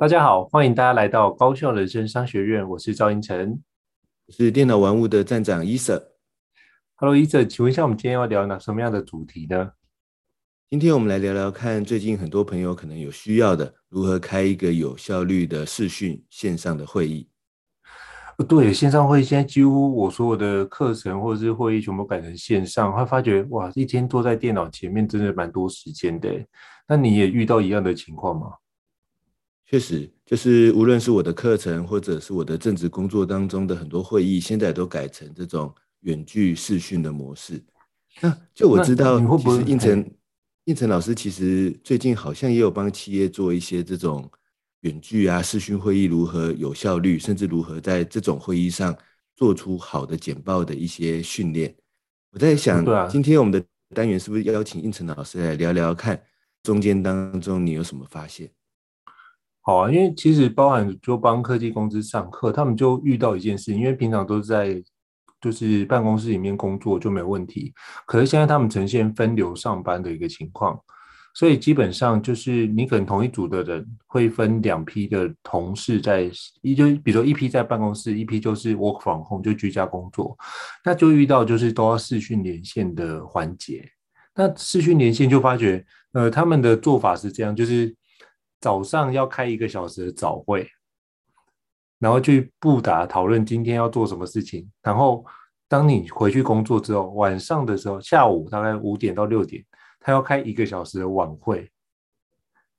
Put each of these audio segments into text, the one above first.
大家好，欢迎大家来到高校人生商学院，我是赵英成，我是电脑玩物的站长伊瑟。Hello，伊瑟，请问一下，我们今天要聊哪什么样的主题呢？今天我们来聊聊看，最近很多朋友可能有需要的，如何开一个有效率的视讯线上的会议。对，线上会议现在几乎我所有的课程或者是会议全部改成线上，会发觉哇，一天坐在电脑前面真的蛮多时间的。那你也遇到一样的情况吗？确实，就是无论是我的课程，或者是我的正职工作当中的很多会议，现在都改成这种远距视讯的模式。那就我知道，其实应成应成老师其实最近好像也有帮企业做一些这种远距啊视讯会议，如何有效率，甚至如何在这种会议上做出好的简报的一些训练。我在想，今天我们的单元是不是邀请应成老师来聊聊看，中间当中你有什么发现？好啊，因为其实包含就帮科技公司上课，他们就遇到一件事，因为平常都是在就是办公室里面工作就没有问题，可是现在他们呈现分流上班的一个情况，所以基本上就是你可能同一组的人会分两批的同事在一就比如说一批在办公室，一批就是 work from home 就居家工作，那就遇到就是都要视讯连线的环节，那视讯连线就发觉呃他们的做法是这样，就是。早上要开一个小时的早会，然后去布达讨论今天要做什么事情。然后当你回去工作之后，晚上的时候，下午大概五点到六点，他要开一个小时的晚会，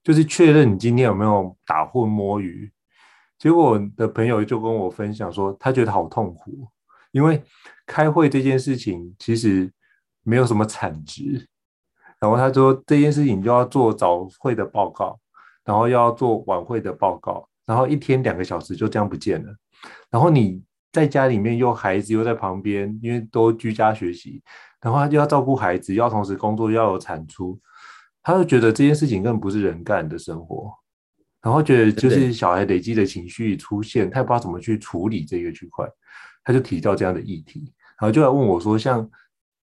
就是确认你今天有没有打混摸鱼。结果我的朋友就跟我分享说，他觉得好痛苦，因为开会这件事情其实没有什么产值。然后他说这件事情就要做早会的报告。然后要做晚会的报告，然后一天两个小时就这样不见了。然后你在家里面又孩子又在旁边，因为都居家学习，然后他就要照顾孩子，要同时工作，要有产出，他就觉得这件事情根本不是人干的生活。然后觉得就是小孩累积的情绪出现，他也不知道怎么去处理这个区块，他就提到这样的议题，然后就来问我说，像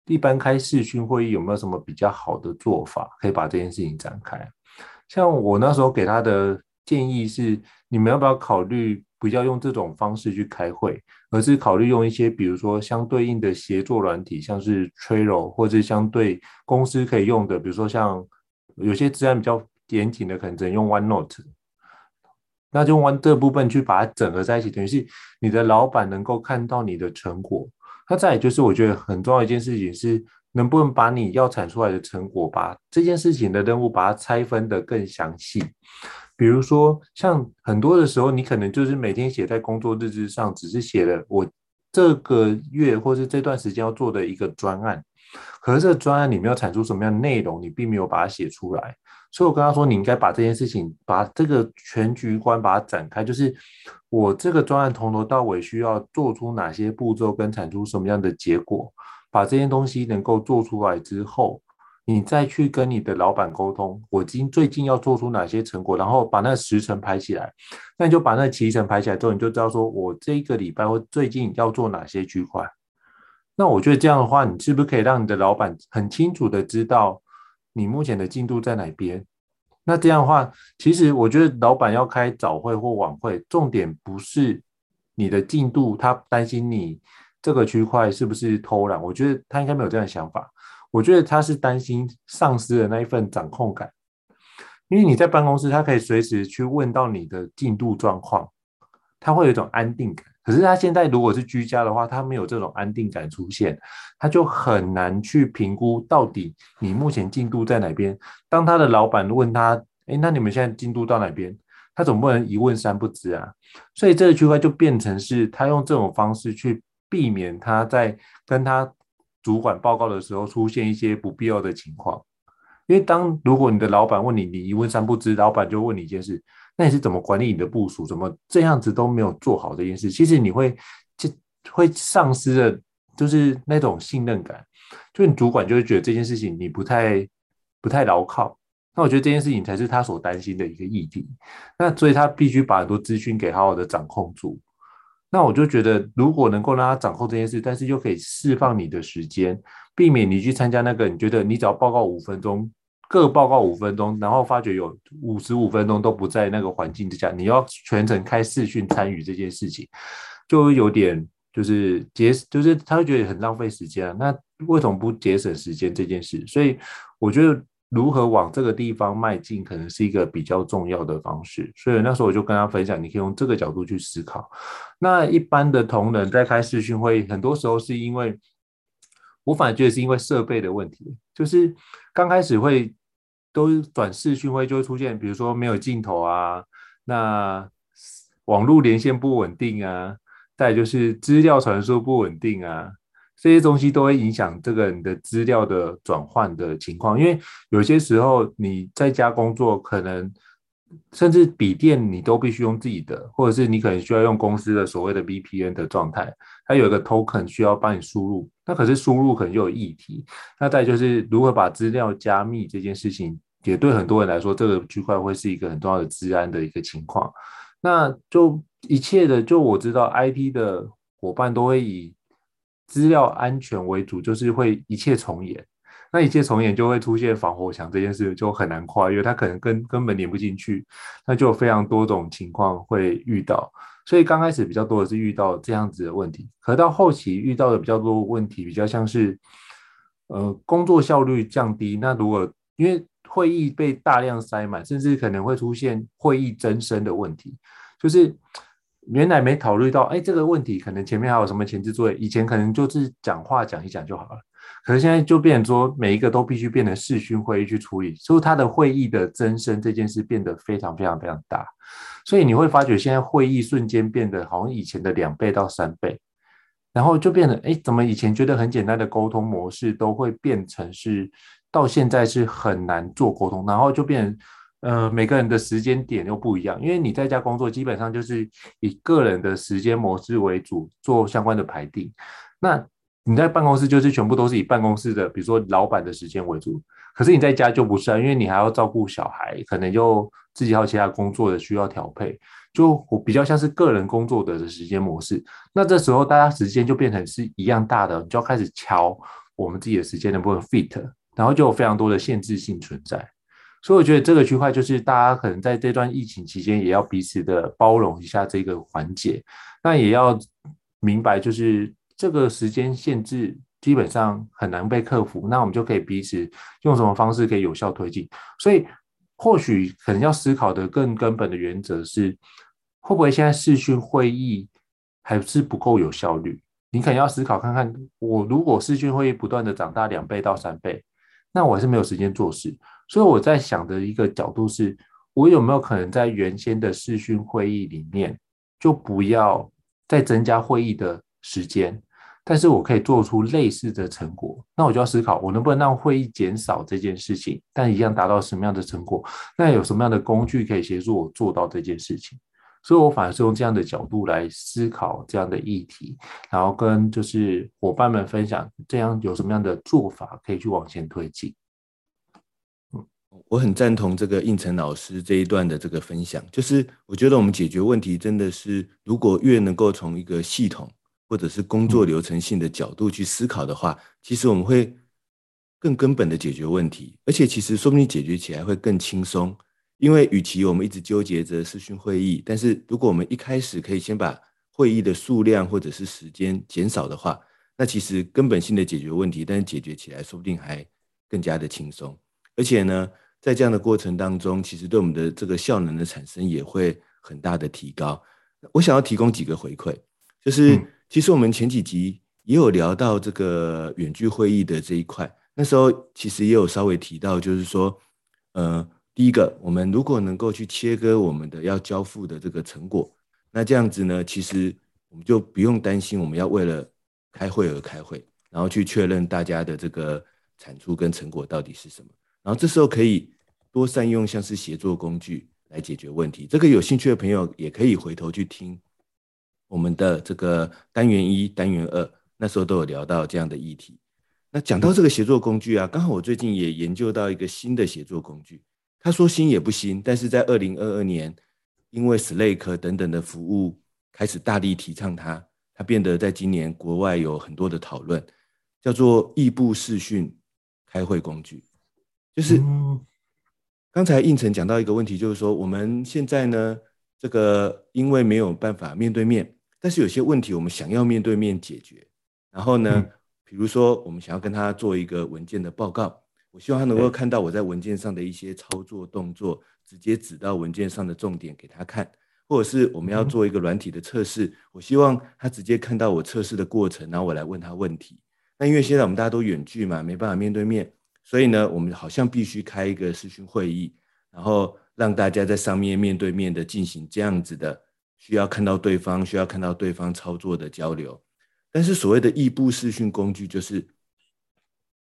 一般开视讯会议有没有什么比较好的做法，可以把这件事情展开？像我那时候给他的建议是，你们要不要考虑不要用这种方式去开会，而是考虑用一些比如说相对应的协作软体，像是 Trello 或者相对公司可以用的，比如说像有些资料比较严谨的，可能只能用 OneNote，那就用 One 这部分去把它整合在一起，等于是你的老板能够看到你的成果。那再就是我觉得很重要一件事情是。能不能把你要产出来的成果，把这件事情的任务把它拆分的更详细？比如说，像很多的时候，你可能就是每天写在工作日志上，只是写了我这个月或是这段时间要做的一个专案，可是这个专案里面要产出什么样的内容，你并没有把它写出来。所以我跟他说，你应该把这件事情，把这个全局观把它展开，就是我这个专案从头到尾需要做出哪些步骤，跟产出什么样的结果。把这些东西能够做出来之后，你再去跟你的老板沟通，我今最近要做出哪些成果，然后把那时程排起来。那你就把那期程排起来之后，你就知道说我这个礼拜或最近要做哪些区块。那我觉得这样的话，你是不是可以让你的老板很清楚的知道你目前的进度在哪边？那这样的话，其实我觉得老板要开早会或晚会，重点不是你的进度，他担心你。这个区块是不是偷懒？我觉得他应该没有这样的想法。我觉得他是担心丧失了那一份掌控感，因为你在办公室，他可以随时去问到你的进度状况，他会有一种安定感。可是他现在如果是居家的话，他没有这种安定感出现，他就很难去评估到底你目前进度在哪边。当他的老板问他：“诶，那你们现在进度到哪边？”他总不能一问三不知啊。所以这个区块就变成是他用这种方式去。避免他在跟他主管报告的时候出现一些不必要的情况，因为当如果你的老板问你，你一问三不知，老板就问你一件事，那你是怎么管理你的部署？怎么这样子都没有做好这件事？其实你会就会丧失了，就是那种信任感，就你主管就会觉得这件事情你不太不太牢靠。那我觉得这件事情才是他所担心的一个议题。那所以他必须把很多资讯给好好的掌控住。那我就觉得，如果能够让他掌控这件事，但是又可以释放你的时间，避免你去参加那个你觉得你只要报告五分钟各报告五分钟，然后发觉有五十五分钟都不在那个环境之下，你要全程开视讯参与这件事情，就有点就是节，就是他会觉得很浪费时间啊。那为什么不节省时间这件事？所以我觉得如何往这个地方迈进，可能是一个比较重要的方式。所以那时候我就跟他分享，你可以用这个角度去思考。那一般的同仁在开视讯会议，很多时候是因为。我反而觉得是因为设备的问题，就是刚开始会都转视讯会就会出现，比如说没有镜头啊，那网络连线不稳定啊，再就是资料传输不稳定啊，这些东西都会影响这个人的资料的转换的情况。因为有些时候你在家工作，可能甚至笔电你都必须用自己的，或者是你可能需要用公司的所谓的 VPN 的状态，它有一个 token 需要帮你输入。那可是输入可能就有议题，那再就是如何把资料加密这件事情，也对很多人来说，这个区块会是一个很重要的治安的一个情况。那就一切的，就我知道，IT 的伙伴都会以资料安全为主，就是会一切从严。那一切从严就会出现防火墙这件事，就很难跨越，它可能根根本连不进去，那就有非常多种情况会遇到。所以刚开始比较多的是遇到这样子的问题，可到后期遇到的比较多问题，比较像是，呃，工作效率降低。那如果因为会议被大量塞满，甚至可能会出现会议增生的问题，就是原来没考虑到，哎，这个问题可能前面还有什么前置作业，以前可能就是讲话讲一讲就好了，可是现在就变成说每一个都必须变成视讯会议去处理，所以它的会议的增生这件事变得非常非常非常大。所以你会发觉，现在会议瞬间变得好像以前的两倍到三倍，然后就变得，哎，怎么以前觉得很简单的沟通模式，都会变成是到现在是很难做沟通，然后就变成，呃，每个人的时间点又不一样，因为你在家工作，基本上就是以个人的时间模式为主做相关的排定，那你在办公室就是全部都是以办公室的，比如说老板的时间为主。可是你在家就不是啊，因为你还要照顾小孩，可能就自己还有其他工作的需要调配，就我比较像是个人工作的时间模式。那这时候大家时间就变成是一样大的，你就要开始敲我们自己的时间能不能 fit，然后就有非常多的限制性存在。所以我觉得这个区块就是大家可能在这段疫情期间也要彼此的包容一下这个环节，那也要明白就是这个时间限制。基本上很难被克服，那我们就可以彼此用什么方式可以有效推进。所以或许可能要思考的更根本的原则是，会不会现在视讯会议还是不够有效率？你可能要思考看看，我如果视讯会议不断的长大两倍到三倍，那我还是没有时间做事。所以我在想的一个角度是，我有没有可能在原先的视讯会议里面，就不要再增加会议的时间？但是我可以做出类似的成果，那我就要思考，我能不能让会议减少这件事情，但一样达到什么样的成果？那有什么样的工具可以协助我做到这件事情？所以我反而是用这样的角度来思考这样的议题，然后跟就是伙伴们分享，这样有什么样的做法可以去往前推进。嗯，我很赞同这个应成老师这一段的这个分享，就是我觉得我们解决问题真的是，如果越能够从一个系统。或者是工作流程性的角度去思考的话，其实我们会更根本的解决问题，而且其实说不定解决起来会更轻松。因为与其我们一直纠结着视讯会议，但是如果我们一开始可以先把会议的数量或者是时间减少的话，那其实根本性的解决问题，但是解决起来说不定还更加的轻松。而且呢，在这样的过程当中，其实对我们的这个效能的产生也会很大的提高。我想要提供几个回馈，就是。其实我们前几集也有聊到这个远距会议的这一块，那时候其实也有稍微提到，就是说，呃，第一个，我们如果能够去切割我们的要交付的这个成果，那这样子呢，其实我们就不用担心我们要为了开会而开会，然后去确认大家的这个产出跟成果到底是什么，然后这时候可以多善用像是协作工具来解决问题。这个有兴趣的朋友也可以回头去听。我们的这个单元一、单元二，那时候都有聊到这样的议题。那讲到这个协作工具啊，刚好我最近也研究到一个新的协作工具。他说新也不新，但是在二零二二年，因为 Slack 等等的服务开始大力提倡它，它变得在今年国外有很多的讨论，叫做异步视讯开会工具。就是刚才应成讲到一个问题，就是说我们现在呢，这个因为没有办法面对面，但是有些问题我们想要面对面解决。然后呢，嗯、比如说我们想要跟他做一个文件的报告，我希望他能够看到我在文件上的一些操作动作，直接指到文件上的重点给他看。或者是我们要做一个软体的测试，我希望他直接看到我测试的过程，然后我来问他问题。那因为现在我们大家都远距嘛，没办法面对面，所以呢，我们好像必须开一个视讯会议，然后让大家在上面面对面的进行这样子的需要看到对方、需要看到对方操作的交流。但是所谓的异步视讯工具，就是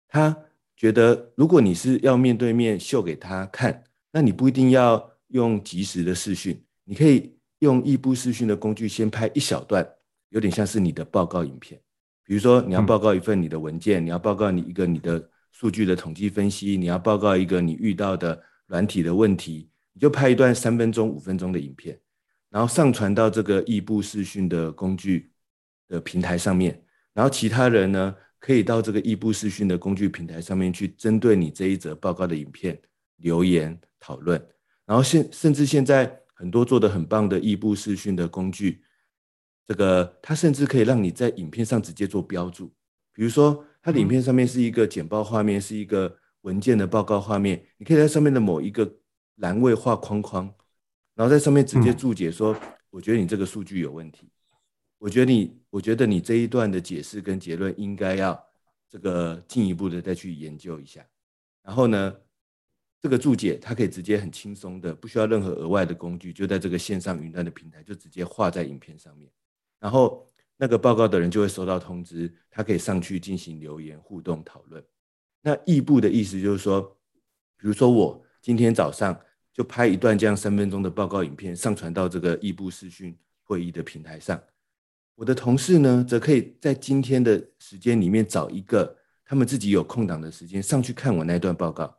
他觉得，如果你是要面对面秀给他看，那你不一定要用即时的视讯。你可以用异步视讯的工具，先拍一小段，有点像是你的报告影片。比如说，你要报告一份你的文件，嗯、你要报告你一个你的数据的统计分析，你要报告一个你遇到的软体的问题，你就拍一段三分钟、五分钟的影片，然后上传到这个异步视讯的工具的平台上面。然后其他人呢，可以到这个异步视讯的工具平台上面去，针对你这一则报告的影片留言讨论。然后现甚至现在。很多做得很棒的异步视讯的工具，这个它甚至可以让你在影片上直接做标注。比如说，它影片上面是一个简报画面，是一个文件的报告画面，你可以在上面的某一个栏位画框框，然后在上面直接注解说：“我觉得你这个数据有问题，我觉得你，我觉得你这一段的解释跟结论应该要这个进一步的再去研究一下。”然后呢，这个注解，它可以直接很轻松的，不需要任何额外的工具，就在这个线上云端的平台，就直接画在影片上面。然后那个报告的人就会收到通知，他可以上去进行留言互动讨论。那异步的意思就是说，比如说我今天早上就拍一段这样三分钟的报告影片，上传到这个异步视讯会议的平台上。我的同事呢，则可以在今天的时间里面找一个他们自己有空档的时间，上去看我那段报告。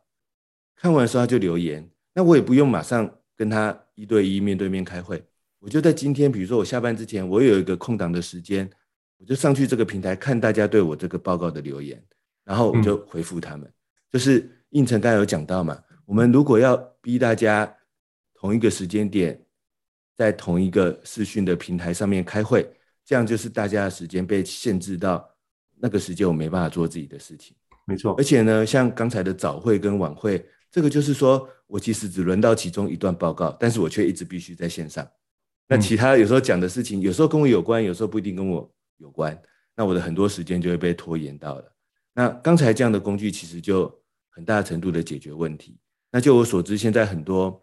看完的时候他就留言，那我也不用马上跟他一对一面对面开会，我就在今天，比如说我下班之前，我有一个空档的时间，我就上去这个平台看大家对我这个报告的留言，然后我就回复他们。嗯、就是应成刚才有讲到嘛，我们如果要逼大家同一个时间点在同一个视讯的平台上面开会，这样就是大家的时间被限制到那个时间，我没办法做自己的事情。没错，而且呢，像刚才的早会跟晚会。这个就是说，我其实只轮到其中一段报告，但是我却一直必须在线上。那其他有时候讲的事情，有时候跟我有关，有时候不一定跟我有关。那我的很多时间就会被拖延到了。那刚才这样的工具其实就很大程度的解决问题。那就我所知，现在很多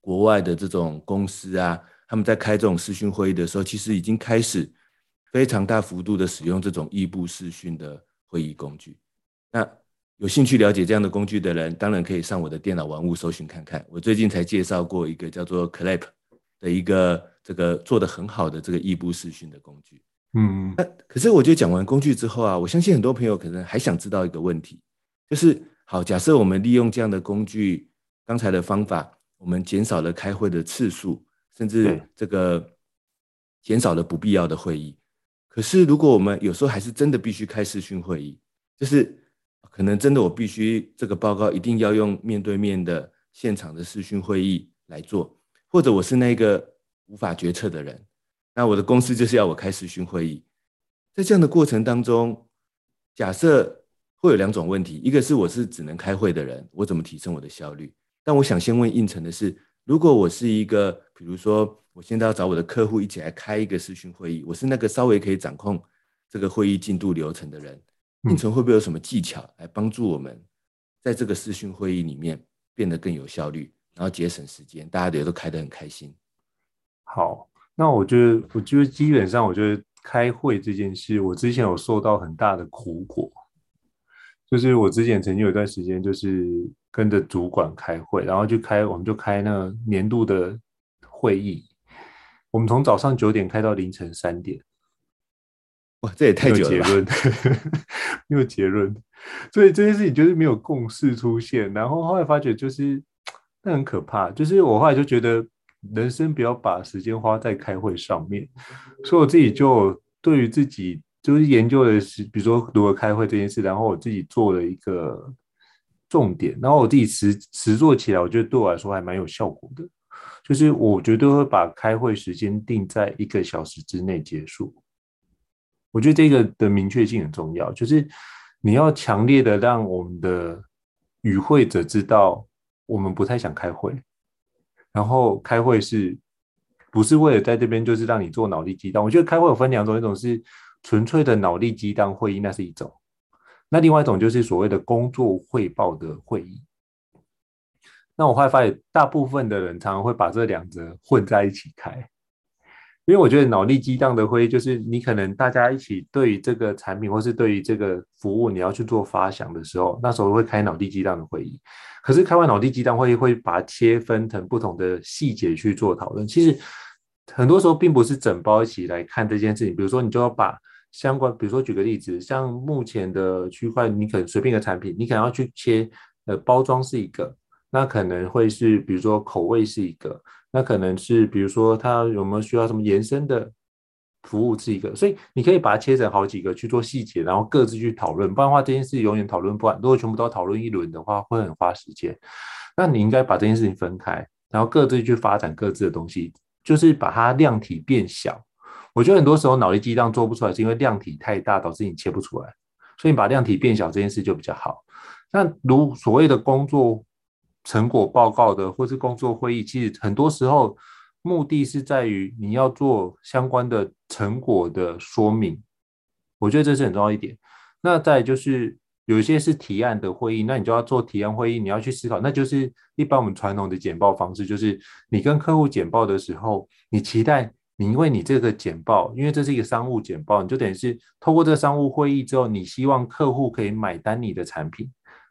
国外的这种公司啊，他们在开这种视讯会议的时候，其实已经开始非常大幅度的使用这种异步视讯的会议工具。那有兴趣了解这样的工具的人，当然可以上我的电脑玩物搜寻看看。我最近才介绍过一个叫做 Clap 的一个这个做的很好的这个异步视讯的工具。嗯，那可是我觉得讲完工具之后啊，我相信很多朋友可能还想知道一个问题，就是好，假设我们利用这样的工具，刚才的方法，我们减少了开会的次数，甚至这个减少了不必要的会议。可是如果我们有时候还是真的必须开视讯会议，就是。可能真的我必须这个报告一定要用面对面的现场的视讯会议来做，或者我是那个无法决策的人，那我的公司就是要我开视讯会议。在这样的过程当中，假设会有两种问题，一个是我是只能开会的人，我怎么提升我的效率？但我想先问应成的是，如果我是一个，比如说我现在要找我的客户一起来开一个视讯会议，我是那个稍微可以掌控这个会议进度流程的人。应成会不会有什么技巧来帮助我们，在这个视讯会议里面变得更有效率，然后节省时间，大家也都开得很开心。好，那我觉得，我觉得基本上，我觉得开会这件事，我之前有受到很大的苦果，就是我之前曾经有一段时间，就是跟着主管开会，然后就开，我们就开那个年度的会议，我们从早上九点开到凌晨三点。哇，这也太久了。没有结论，没有结论，所以这件事情就是没有共识出现。然后后来发觉，就是那很可怕。就是我后来就觉得，人生不要把时间花在开会上面。所以我自己就对于自己就是研究的是，比如说如何开会这件事，然后我自己做了一个重点。然后我自己实实做起来，我觉得对我来说还蛮有效果的。就是我绝对会把开会时间定在一个小时之内结束。我觉得这个的明确性很重要，就是你要强烈的让我们的与会者知道，我们不太想开会，然后开会是不是为了在这边就是让你做脑力激荡？我觉得开会有分两种，一种是纯粹的脑力激荡会议，那是一种；那另外一种就是所谓的工作汇报的会议。那我后来发现，大部分的人常常会把这两者混在一起开，因为我觉得脑力激荡的会议就是你可能大家一起对于这个产品或是对于这个服务你要去做发想的时候，那时候会开脑力激荡的会议。可是开完脑力激荡会议会把它切分成不同的细节去做讨论。其实很多时候并不是整包一起来看这件事情，比如说你就要把相关，比如说举个例子，像目前的区块，你可能随便一个产品，你可能要去切，呃，包装是一个。那可能会是，比如说口味是一个，那可能是，比如说它有没有需要什么延伸的服务是一个，所以你可以把它切成好几个去做细节，然后各自去讨论。不然的话，这件事永远讨论不完。如果全部都要讨论一轮的话，会很花时间。那你应该把这件事情分开，然后各自去发展各自的东西，就是把它量体变小。我觉得很多时候脑力激荡做不出来，是因为量体太大导致你切不出来。所以你把量体变小这件事就比较好。那如所谓的工作。成果报告的，或是工作会议，其实很多时候目的是在于你要做相关的成果的说明，我觉得这是很重要一点。那再就是有一些是提案的会议，那你就要做提案会议，你要去思考，那就是一般我们传统的简报方式，就是你跟客户简报的时候，你期待你因为你这个简报，因为这是一个商务简报，你就等于是透过这个商务会议之后，你希望客户可以买单你的产品。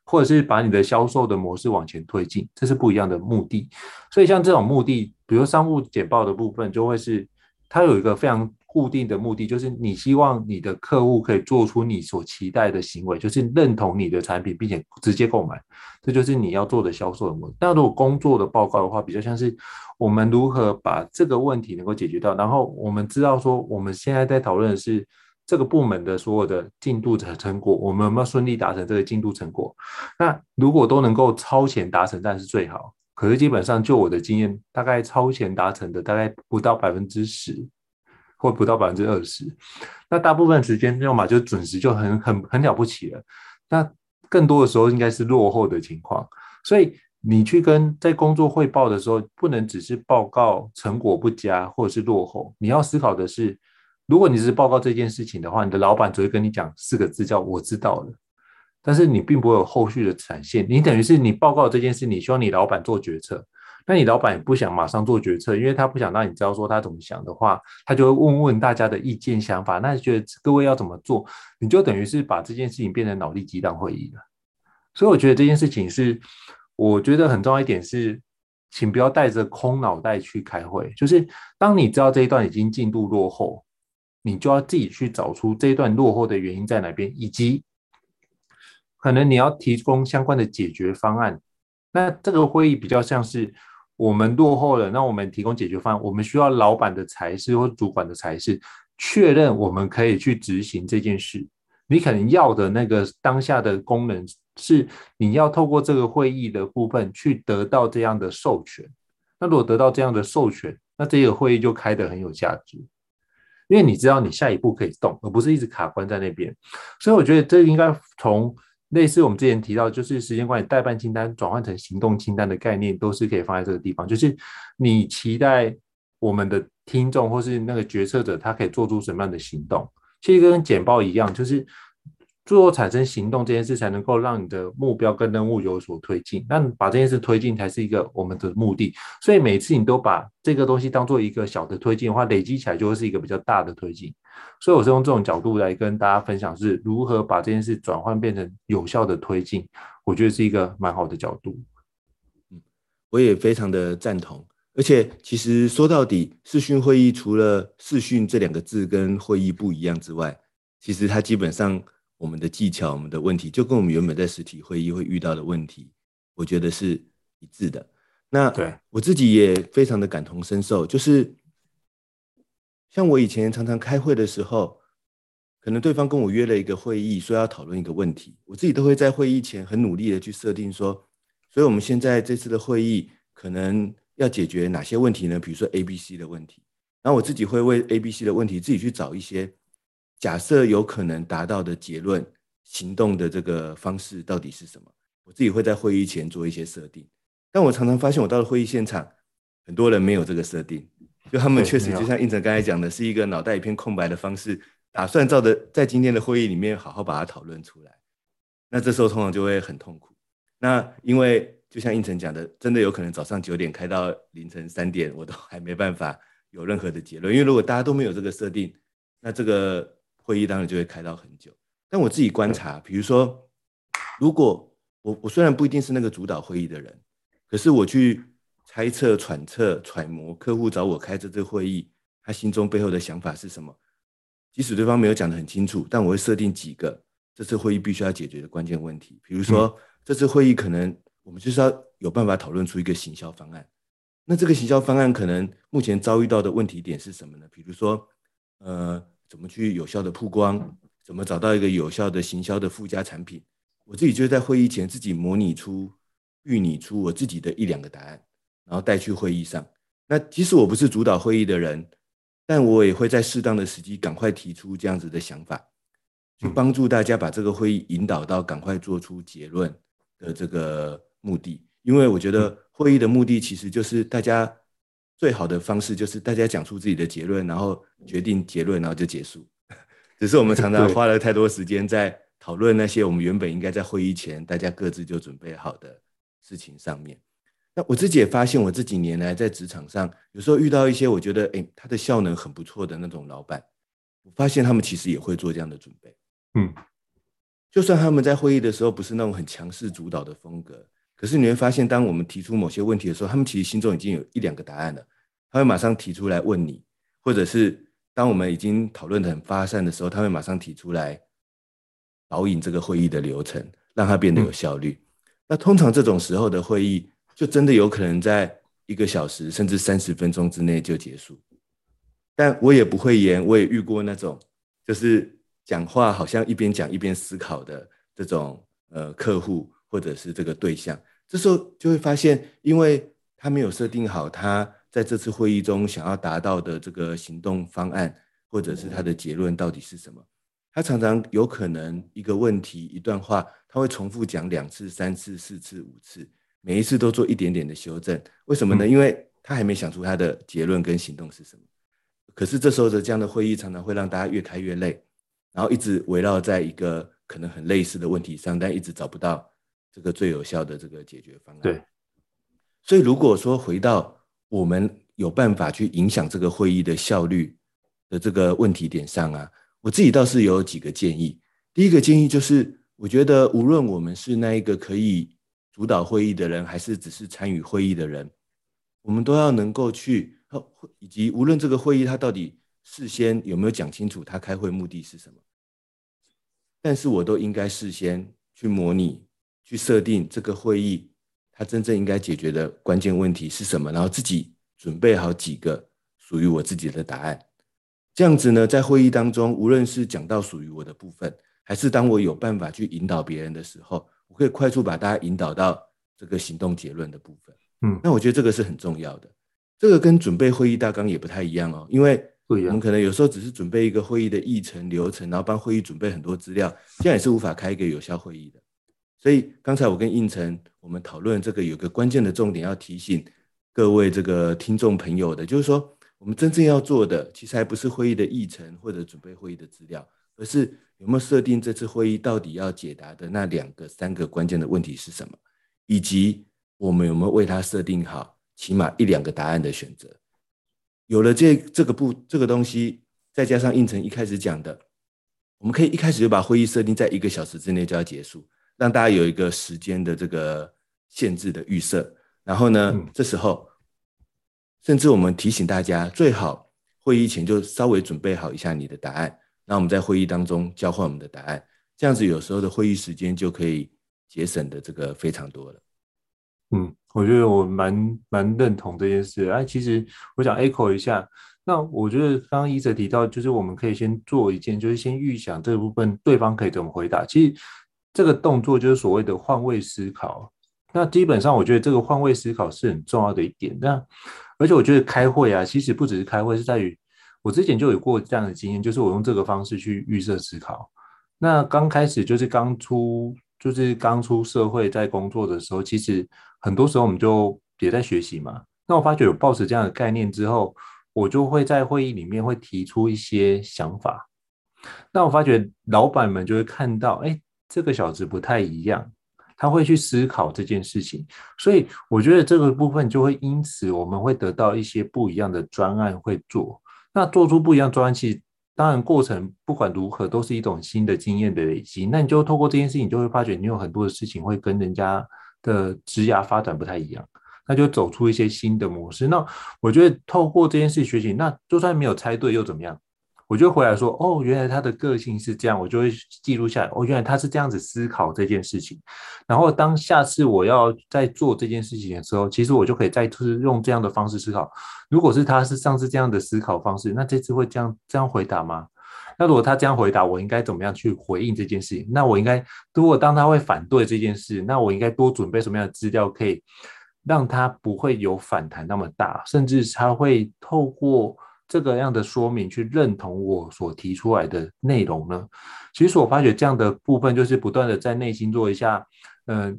或者是把你的销售的模式往前推进，这是不一样的目的。所以像这种目的，比如商务简报的部分，就会是它有一个非常固定的目的，就是你希望你的客户可以做出你所期待的行为，就是认同你的产品，并且直接购买。这就是你要做的销售的模式。那如果工作的报告的话，比较像是我们如何把这个问题能够解决掉，然后我们知道说我们现在在讨论的是。这个部门的所有的进度和成果，我们有没有顺利达成这个进度成果？那如果都能够超前达成，当然是最好。可是基本上，就我的经验，大概超前达成的大概不到百分之十，或不到百分之二十。那大部分时间，要么就准时，就很很很了不起了。那更多的时候，应该是落后的情况。所以你去跟在工作汇报的时候，不能只是报告成果不佳或者是落后，你要思考的是。如果你只是报告这件事情的话，你的老板只会跟你讲四个字叫“我知道了”，但是你并不会有后续的展现。你等于是你报告这件事，你希望你老板做决策，那你老板也不想马上做决策，因为他不想让你知道说他怎么想的话，他就会问问大家的意见想法。那你觉得各位要怎么做？你就等于是把这件事情变成脑力激荡会议了。所以我觉得这件事情是，我觉得很重要一点是，请不要带着空脑袋去开会。就是当你知道这一段已经进度落后。你就要自己去找出这一段落后的原因在哪边，以及可能你要提供相关的解决方案。那这个会议比较像是我们落后了，那我们提供解决方案，我们需要老板的才是或主管的才是确认我们可以去执行这件事。你可能要的那个当下的功能是你要透过这个会议的部分去得到这样的授权。那如果得到这样的授权，那这个会议就开得很有价值。因为你知道你下一步可以动，而不是一直卡关在那边，所以我觉得这应该从类似我们之前提到，就是时间管理代办清单转换成行动清单的概念，都是可以放在这个地方。就是你期待我们的听众或是那个决策者，他可以做出什么样的行动？其实跟简报一样，就是。最后产生行动这件事，才能够让你的目标跟任务有所推进。那把这件事推进，才是一个我们的目的。所以每次你都把这个东西当做一个小的推进的话，累积起来就会是一个比较大的推进。所以我是用这种角度来跟大家分享，是如何把这件事转换变成有效的推进。我觉得是一个蛮好的角度。嗯，我也非常的赞同。而且其实说到底，视讯会议除了视讯这两个字跟会议不一样之外，其实它基本上。我们的技巧，我们的问题，就跟我们原本在实体会议会遇到的问题，我觉得是一致的。那对我自己也非常的感同身受，就是像我以前常常开会的时候，可能对方跟我约了一个会议，说要讨论一个问题，我自己都会在会议前很努力的去设定说，所以我们现在这次的会议可能要解决哪些问题呢？比如说 A、B、C 的问题，然后我自己会为 A、B、C 的问题自己去找一些假设有可能达到的结论，行动的这个方式到底是什么？我自己会在会议前做一些设定，但我常常发现我到了会议现场，很多人没有这个设定。就他们确实就像应成刚才讲的，是一个脑袋一片空白的方式，打算照着在今天的会议里面好好把它讨论出来。那这时候通常就会很痛苦。那因为就像应成讲的，真的有可能早上九点开到凌晨三点，我都还没办法有任何的结论。因为如果大家都没有这个设定，那这个会议当然就会开到很久。但我自己观察，比如说，如果我我虽然不一定是那个主导会议的人，可是我去。猜测、揣测、揣摩客户找我开这次会议，他心中背后的想法是什么？即使对方没有讲得很清楚，但我会设定几个这次会议必须要解决的关键问题。比如说，嗯、这次会议可能我们就是要有办法讨论出一个行销方案。那这个行销方案可能目前遭遇到的问题点是什么呢？比如说，呃，怎么去有效的曝光？怎么找到一个有效的行销的附加产品？我自己就在会议前自己模拟出、预拟出我自己的一两个答案。然后带去会议上。那即使我不是主导会议的人，但我也会在适当的时机赶快提出这样子的想法，去帮助大家把这个会议引导到赶快做出结论的这个目的。因为我觉得会议的目的其实就是大家最好的方式就是大家讲出自己的结论，然后决定结论，然后就结束。只是我们常常花了太多时间在讨论那些我们原本应该在会议前大家各自就准备好的事情上面。那我自己也发现，我这几年来在职场上，有时候遇到一些我觉得，哎，他的效能很不错的那种老板，我发现他们其实也会做这样的准备。嗯，就算他们在会议的时候不是那种很强势主导的风格，可是你会发现，当我们提出某些问题的时候，他们其实心中已经有一两个答案了，他会马上提出来问你，或者是当我们已经讨论的很发散的时候，他会马上提出来导引这个会议的流程，让它变得有效率。嗯。那通常这种时候的会议，就真的有可能在一个小时甚至三十分钟之内就结束，但我也不会言，我也遇过那种就是讲话好像一边讲一边思考的这种呃客户或者是这个对象，这时候就会发现，因为他没有设定好他在这次会议中想要达到的这个行动方案，或者是他的结论到底是什么，他常常有可能一个问题一段话，他会重复讲两次、三次、四次、五次。每一次都做一点点的修正，为什么呢？因为他还没想出他的结论跟行动是什么。可是这时候的这样的会议常常会让大家越开越累，然后一直围绕在一个可能很类似的问题上，但一直找不到这个最有效的这个解决方案。对。所以如果说回到我们有办法去影响这个会议的效率的这个问题点上啊，我自己倒是有几个建议。第一个建议就是，我觉得无论我们是那一个可以。主导会议的人，还是只是参与会议的人，我们都要能够去，以及无论这个会议他到底事先有没有讲清楚他开会目的是什么，但是我都应该事先去模拟、去设定这个会议它真正应该解决的关键问题是什么，然后自己准备好几个属于我自己的答案。这样子呢，在会议当中，无论是讲到属于我的部分，还是当我有办法去引导别人的时候。我可以快速把大家引导到这个行动结论的部分，嗯，那我觉得这个是很重要的。这个跟准备会议大纲也不太一样哦，因为我们可能有时候只是准备一个会议的议程流程，然后帮会议准备很多资料，这样也是无法开一个有效会议的。所以刚才我跟胤丞我们讨论这个，有个关键的重点要提醒各位这个听众朋友的，就是说我们真正要做的，其实还不是会议的议程或者准备会议的资料，而是。有没有设定这次会议到底要解答的那两个、三个关键的问题是什么？以及我们有没有为它设定好起码一两个答案的选择？有了这这个步这个东西，再加上胤丞一开始讲的，我们可以一开始就把会议设定在一个小时之内就要结束，让大家有一个时间的这个限制的预设。然后呢，嗯、这时候甚至我们提醒大家，最好会议前就稍微准备好一下你的答案。那我们在会议当中交换我们的答案，这样子有时候的会议时间就可以节省的这个非常多了。嗯，我觉得我蛮蛮认同这件事。哎，其实我想 echo 一下，那我觉得刚刚一泽提到，就是我们可以先做一件，就是先预想这个部分对方可以怎么回答。其实这个动作就是所谓的换位思考。那基本上我觉得这个换位思考是很重要的一点。那而且我觉得开会啊，其实不只是开会，是在于我之前就有过这样的经验，就是我用这个方式去预设思考。那刚开始就是刚出，就是刚出社会在工作的时候，其实很多时候我们就也在学习嘛。那我发觉有抱持这样的概念之后，我就会在会议里面会提出一些想法。那我发觉老板们就会看到，哎，这个小子不太一样，他会去思考这件事情。所以我觉得这个部分就会因此我们会得到一些不一样的专案会做。那做出不一样专案，其实当然过程不管如何都是一种新的经验的累积。那你就透过这件事情，你就会发觉你有很多的事情会跟人家的职涯发展不太一样。那就走出一些新的模式。那我觉得透过这件事学习，那就算没有猜对又怎么样？我就回来说，哦，原来他的个性是这样，我就会记录下来。哦，原来他是这样子思考这件事情。然后当下次我要再做这件事情的时候，其实我就可以再次用这样的方式思考。如果是他是上次这样的思考方式，那这次会这样这样回答吗？那如果他这样回答，我应该怎么样去回应这件事情？那我应该如果当他会反对这件事，那我应该多准备什么样的资料可以？让他不会有反弹那么大，甚至他会透过这个样的说明去认同我所提出来的内容呢？其实我发觉这样的部分就是不断的在内心做一下，嗯、呃，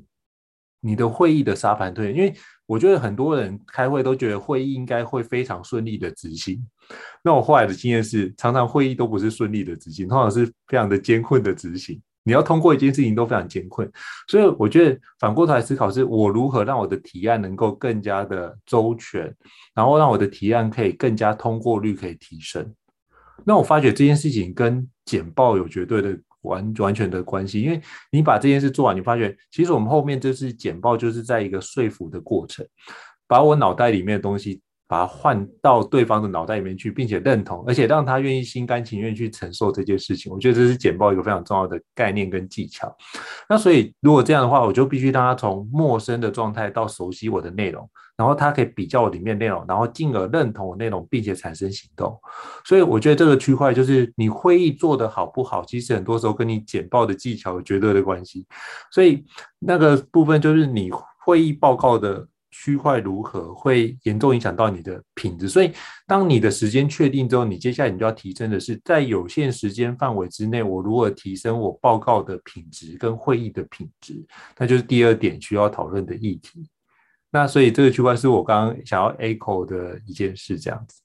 你的会议的沙盘推演，因为我觉得很多人开会都觉得会议应该会非常顺利的执行，那我后来的经验是，常常会议都不是顺利的执行，通常是非常的艰困的执行。你要通过一件事情都非常艰困，所以我觉得反过头来思考，是我如何让我的提案能够更加的周全，然后让我的提案可以更加通过率可以提升。那我发觉这件事情跟简报有绝对的完完全的关系，因为你把这件事做完，你发觉其实我们后面就是简报，就是在一个说服的过程，把我脑袋里面的东西。把它换到对方的脑袋里面去，并且认同，而且让他愿意心甘情愿去承受这件事情。我觉得这是简报一个非常重要的概念跟技巧。那所以如果这样的话，我就必须让他从陌生的状态到熟悉我的内容，然后他可以比较我里面内容，然后进而认同我内容，并且产生行动。所以我觉得这个区块就是你会议做得好不好，其实很多时候跟你简报的技巧有绝对的关系。所以那个部分就是你会议报告的。区块如何会严重影响到你的品质？所以，当你的时间确定之后，你接下来你就要提升的是，在有限时间范围之内，我如何提升我报告的品质跟会议的品质？那就是第二点需要讨论的议题。那所以，这个区块是我刚刚想要 echo 的一件事，这样子。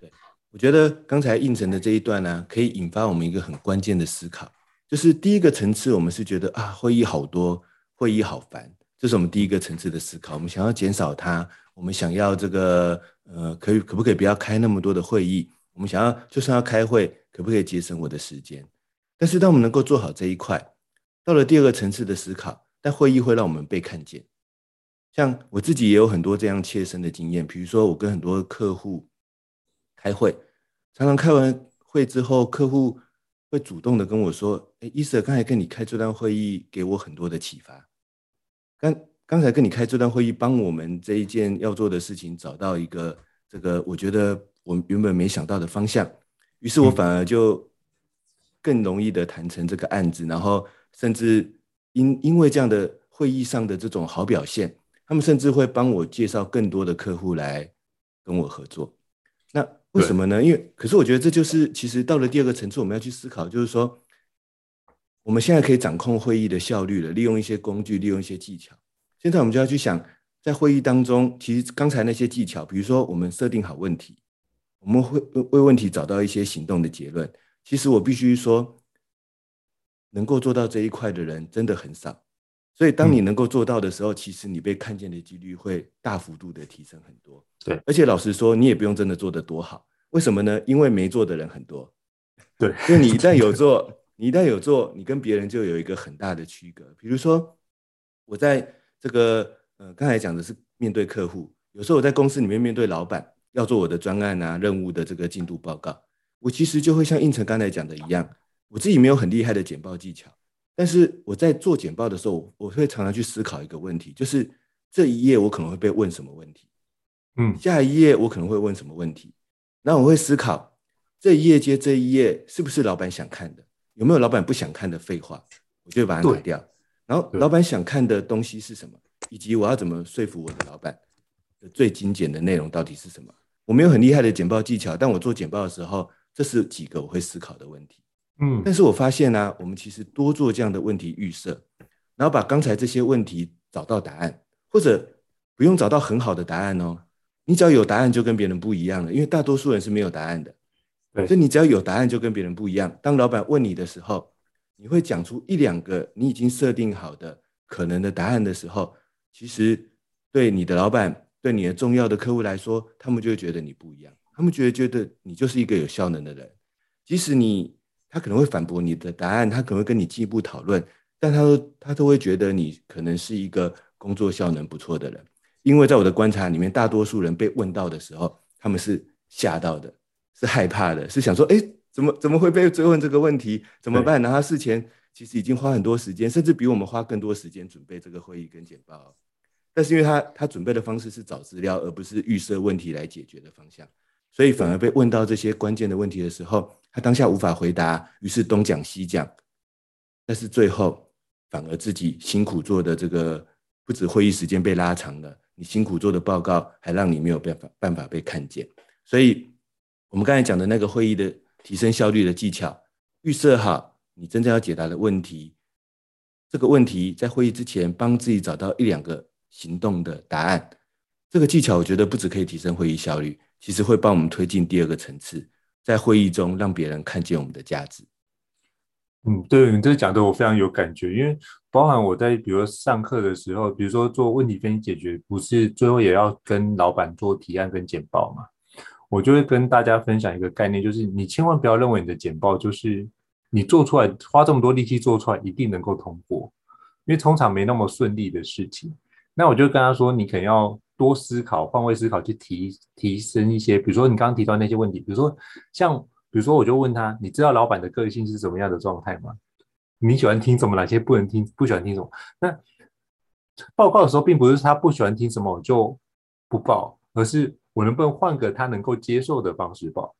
对，我觉得刚才胤丞的这一段呢、可以引发我们一个很关键的思考，就是第一个层次，我们是觉得啊，会议好多，会议好烦。这是我们第一个层次的思考，我们想要减少它，我们想要这个呃，可以可不可以不要开那么多的会议？我们想要就算要开会，可不可以节省我的时间？但是当我们能够做好这一块，到了第二个层次的思考，但会议会让我们被看见。像我自己也有很多这样切身的经验，比如说我跟很多客户开会，常常开完会之后，客户会主动的跟我说：“哎，伊舍刚才跟你开这段会议，给我很多的启发。”刚刚才跟你开这段会议，帮我们这一件要做的事情找到一个这个我觉得我原本没想到的方向，于是我反而就更容易的谈成这个案子，然后甚至因因为这样的会议上的这种好表现，他们甚至会帮我介绍更多的客户来跟我合作。那为什么呢？因为可是我觉得这就是其实到了第二个层次，我们要去思考，就是说。我们现在可以掌控会议的效率了，利用一些工具，利用一些技巧。现在我们就要去想，在会议当中，其实刚才那些技巧，比如说我们设定好问题，我们会为问题找到一些行动的结论。其实我必须说，能够做到这一块的人真的很少。所以当你能够做到的时候，其实你被看见的几率会大幅度的提升很多。对，而且老实说，你也不用真的做得多好。为什么呢？因为没做的人很多。对，因为你一旦有做。你一旦有做，你跟别人就有一个很大的区隔。比如说，我在这个呃刚才讲的是面对客户，有时候我在公司里面面对老板，要做我的专案啊任务的这个进度报告，我其实就会像应成刚才讲的一样，我自己没有很厉害的简报技巧，但是我在做简报的时候，我会常常去思考一个问题，就是这一页我可能会被问什么问题，嗯，下一页我可能会问什么问题，那我会思考这一页接这一页是不是老板想看的？有没有老板不想看的废话？我就会把它拿掉。然后老板想看的东西是什么？以及我要怎么说服我的老板的最精简的内容到底是什么？我没有很厉害的简报技巧，但我做简报的时候，这是几个我会思考的问题。嗯，但是我发现呢、啊，我们其实多做这样的问题预设，然后把刚才这些问题找到答案，或者不用找到很好的答案哦，你只要有答案就跟别人不一样了，因为大多数人是没有答案的。所以你只要有答案就跟别人不一样。当老板问你的时候，你会讲出一两个你已经设定好的可能的答案的时候，其实对你的老板、对你的重要的客户来说，他们就会觉得你不一样，他们觉得觉得你就是一个有效能的人。即使你他可能会反驳你的答案，他可能会跟你进一步讨论，但他都他都会觉得你可能是一个工作效能不错的人。因为在我的观察里面，大多数人被问到的时候，他们是吓到的，是害怕的，是想说，哎。怎么怎么会被追问这个问题？怎么办？然后他事前其实已经花很多时间，甚至比我们花更多时间准备这个会议跟简报。但是因为他他准备的方式是找资料，而不是预设问题来解决的方向，所以反而被问到这些关键的问题的时候，他当下无法回答，于是东讲西讲。但是最后反而自己辛苦做的这个，不止会议时间被拉长了，你辛苦做的报告还让你没有办法办法被看见。所以我们刚才讲的那个会议的。提升效率的技巧，预设好你真正要解答的问题。这个问题在会议之前，帮自己找到一两个行动的答案。这个技巧，我觉得不只可以提升会议效率，其实会帮我们推进第二个层次，在会议中让别人看见我们的价值。嗯，对，你这讲的我非常有感觉，因为包含我在比如上课的时候，比如说做问题分析解决，不是最后也要跟老板做提案跟简报吗？我就会跟大家分享一个概念，就是你千万不要认为你的简报就是你做出来花这么多力气做出来一定能够通过，因为通常没那么顺利的事情。那我就跟他说，你可能要多思考，换位思考去提提升一些，比如说你刚刚提到那些问题，比如说像比如说我就问他，你知道老板的个性是什么样的状态吗？你喜欢听什么？哪些不能听？不喜欢听什么？那报告的时候，并不是他不喜欢听什么我就不报，而是。我能不能换个他能够接受的方式报？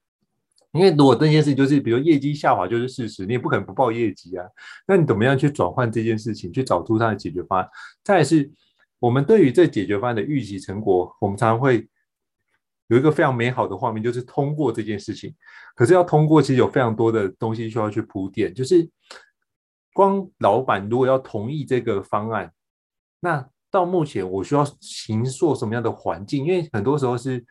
因为如果这件事情就是，比如业绩下滑就是事实，你也不可能不报业绩啊。那你怎么样去转换这件事情，去找出它的解决方案？再是，我们对于这解决方案的预期成果，我们常常会有一个非常美好的画面，就是通过这件事情。可是要通过，其实有非常多的东西需要去铺垫。就是光老板如果要同意这个方案，那到目前，我需要行塑什么样的环境？因为很多时候是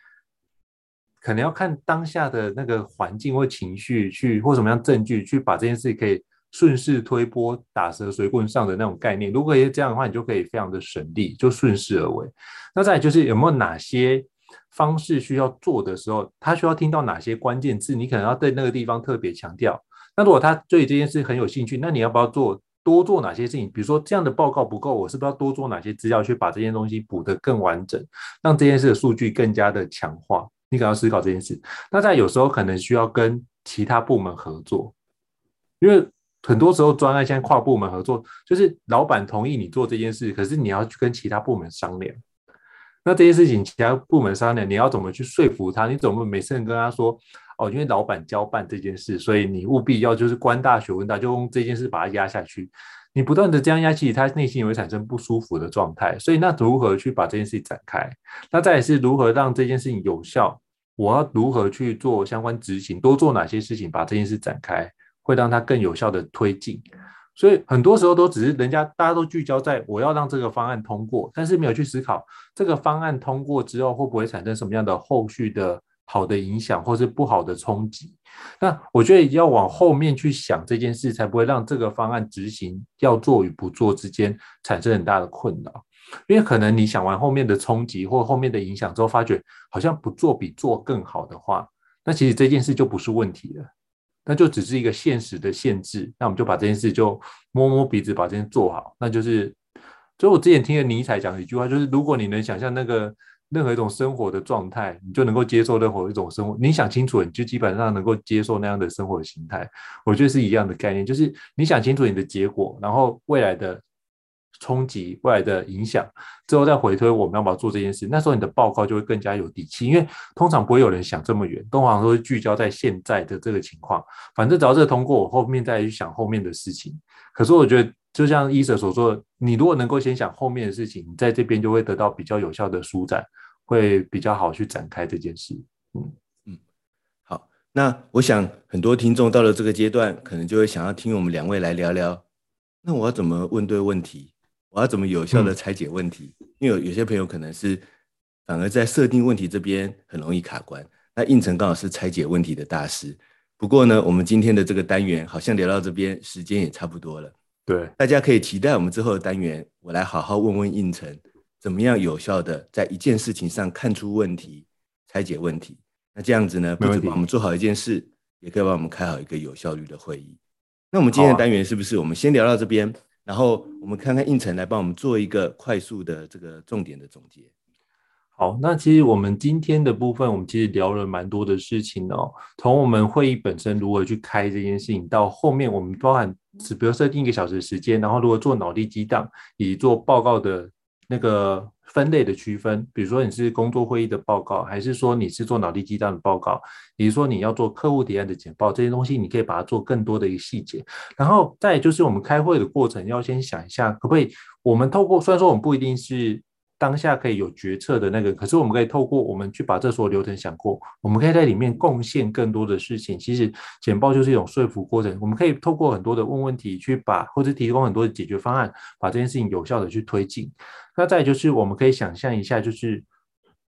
可能要看当下的那个环境或情绪去，或什么样证据去把这件事可以顺势推波、打蛇随棍上的那种概念。如果也这样的话，你就可以非常的省力，就顺势而为。那再来就是有没有哪些方式需要做的时候，他需要听到哪些关键字？你可能要对那个地方特别强调。那如果他对这件事很有兴趣，那你要不要做？多做哪些事情？比如说这样的报告不够，我是不是要多做哪些资料去把这件东西补得更完整，让这件事的数据更加的强化？你可能要思考这件事。那在有时候可能需要跟其他部门合作，因为很多时候专案现在跨部门合作，就是老板同意你做这件事，可是你要去跟其他部门商量。那这件事情其他部门商量，你要怎么去说服他？你怎么每次跟他说？哦，因为老板交办这件事，所以你务必要就是官大学问大，就用这件事把它压下去。你不断的这样压下去，他内心也会产生不舒服的状态。所以那如何去把这件事展开？那再是如何让这件事情有效？我要如何去做相关执行？多做哪些事情把这件事展开，会让它更有效的推进？所以很多时候都只是人家大家都聚焦在我要让这个方案通过，但是没有去思考这个方案通过之后会不会产生什么样的后续的。好的影响或是不好的冲击，那我觉得要往后面去想这件事，才不会让这个方案执行要做与不做之间产生很大的困扰。因为可能你想完后面的冲击或后面的影响之后，发觉好像不做比做更好的话，那其实这件事就不是问题了，那就只是一个现实的限制。那我们就把这件事就摸摸鼻子把这件事做好，那就是。所以我之前听了尼采讲的一句话，就是如果你能想象那个。任何一种生活的状态，你就能够接受任何一种生活。你想清楚，你就基本上能够接受那样的生活形态。我觉得是一样的概念，就是你想清楚你的结果，然后未来的冲击、未来的影响，之后再回推我们要不要做这件事，那时候你的报告就会更加有底气，因为通常不会有人想这么远，通常都会聚焦在现在的这个情况。反正只要这个通过，我后面再去想后面的事情。可是我觉得，就像医生所说，你如果能够先想后面的事情，你在这边就会得到比较有效的舒展，会比较好去展开这件事。嗯嗯，好，那我想很多听众到了这个阶段，可能就会想要听我们两位来聊聊。那我要怎么问对问题？我要怎么有效的拆解问题？嗯、因为有有些朋友可能是反而在设定问题这边很容易卡关。那应成刚好是拆解问题的大师。不过呢，我们今天的这个单元好像聊到这边，时间也差不多了。对，大家可以期待我们之后的单元，我来好好问问应成，怎么样有效的在一件事情上看出问题，拆解问题。那这样子呢，不止帮我们做好一件事，也可以帮我们开好一个有效率的会议。那我们今天的单元是不是我们先聊到这边，啊、然后我们看看应成来帮我们做一个快速的这个重点的总结。好，那其实我们今天的部分，我们其实聊了蛮多的事情哦。从我们会议本身如何去开这件事情，到后面我们包含只比如设定一个小时时间，然后如何做脑力激荡，以及做报告的那个。分类的区分，比如说你是工作会议的报告，还是说你是做脑力激荡的报告，比如说你要做客户提案的简报，这些东西你可以把它做更多的一个细节。然后再就是我们开会的过程，要先想一下，可不可以我们透过，虽然说我们不一定是。当下可以有决策的那个，可是我们可以透过我们去把这所有流程想过，我们可以在里面贡献更多的事情。其实简报就是一种说服过程，我们可以透过很多的问问题去把，或者提供很多的解决方案，把这件事情有效的去推进。那再就是我们可以想象一下，就是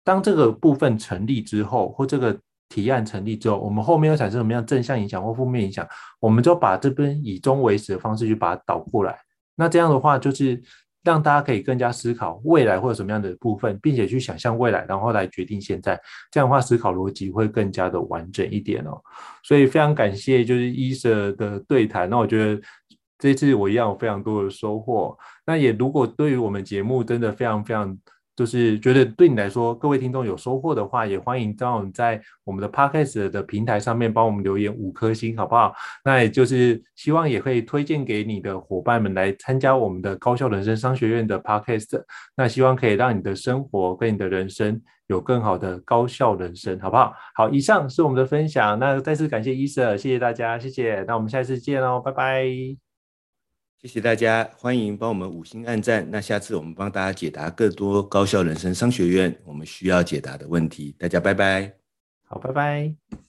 当这个部分成立之后，或这个提案成立之后，我们后面又产生什么样正向影响或负面影响，我们就把这边以终为始的方式去把它导过来。那这样的话就是。让大家可以更加思考未来会有什么样的部分，并且去想象未来，然后来决定现在。这样的话，思考逻辑会更加的完整一点哦。所以非常感谢就是伊舍的对谈。那我觉得这次我一样有非常多的收获。那也如果对于我们节目真的非常非常。就是觉得对你来说，各位听众有收获的话，也欢迎让我在我们的 Podcast 的平台上面帮我们留言五颗星，好不好？那也就是希望也可以推荐给你的伙伴们来参加我们的高效人生商学院的 Podcast。那希望可以让你的生活跟你的人生有更好的高效人生，好不好？好，以上是我们的分享。那再次感谢医生，谢谢大家，谢谢。那我们下次见喽，拜拜。谢谢大家，欢迎帮我们五星按赞。那下次我们帮大家解答更多高校人生商学院我们需要解答的问题。大家拜拜，好，拜拜。